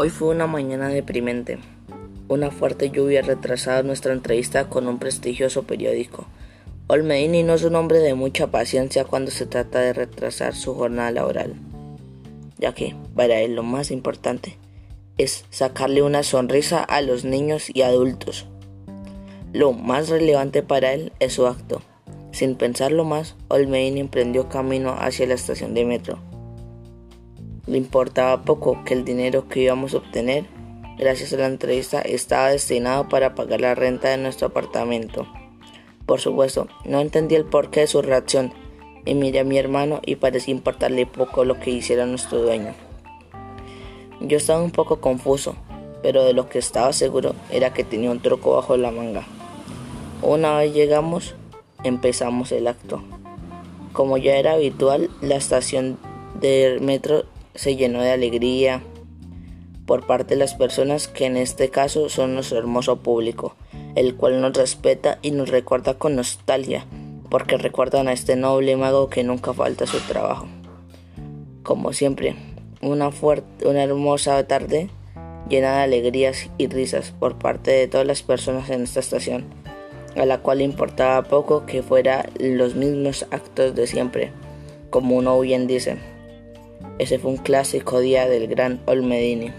Hoy fue una mañana deprimente. Una fuerte lluvia retrasaba nuestra entrevista con un prestigioso periódico. Olmedini no es un hombre de mucha paciencia cuando se trata de retrasar su jornada laboral, ya que para él lo más importante es sacarle una sonrisa a los niños y adultos. Lo más relevante para él es su acto. Sin pensarlo más, Olmedini emprendió camino hacia la estación de metro. Le importaba poco que el dinero que íbamos a obtener gracias a la entrevista estaba destinado para pagar la renta de nuestro apartamento. Por supuesto, no entendí el porqué de su reacción y miré a mi hermano y parecía importarle poco lo que hiciera nuestro dueño. Yo estaba un poco confuso, pero de lo que estaba seguro era que tenía un truco bajo la manga. Una vez llegamos, empezamos el acto. Como ya era habitual, la estación de metro se llenó de alegría por parte de las personas que en este caso son nuestro hermoso público, el cual nos respeta y nos recuerda con nostalgia, porque recuerdan a este noble mago que nunca falta su trabajo. Como siempre, una, fuerte, una hermosa tarde llena de alegrías y risas por parte de todas las personas en esta estación, a la cual importaba poco que fuera los mismos actos de siempre, como uno bien dice. Ese fue un clásico día del gran Olmedini.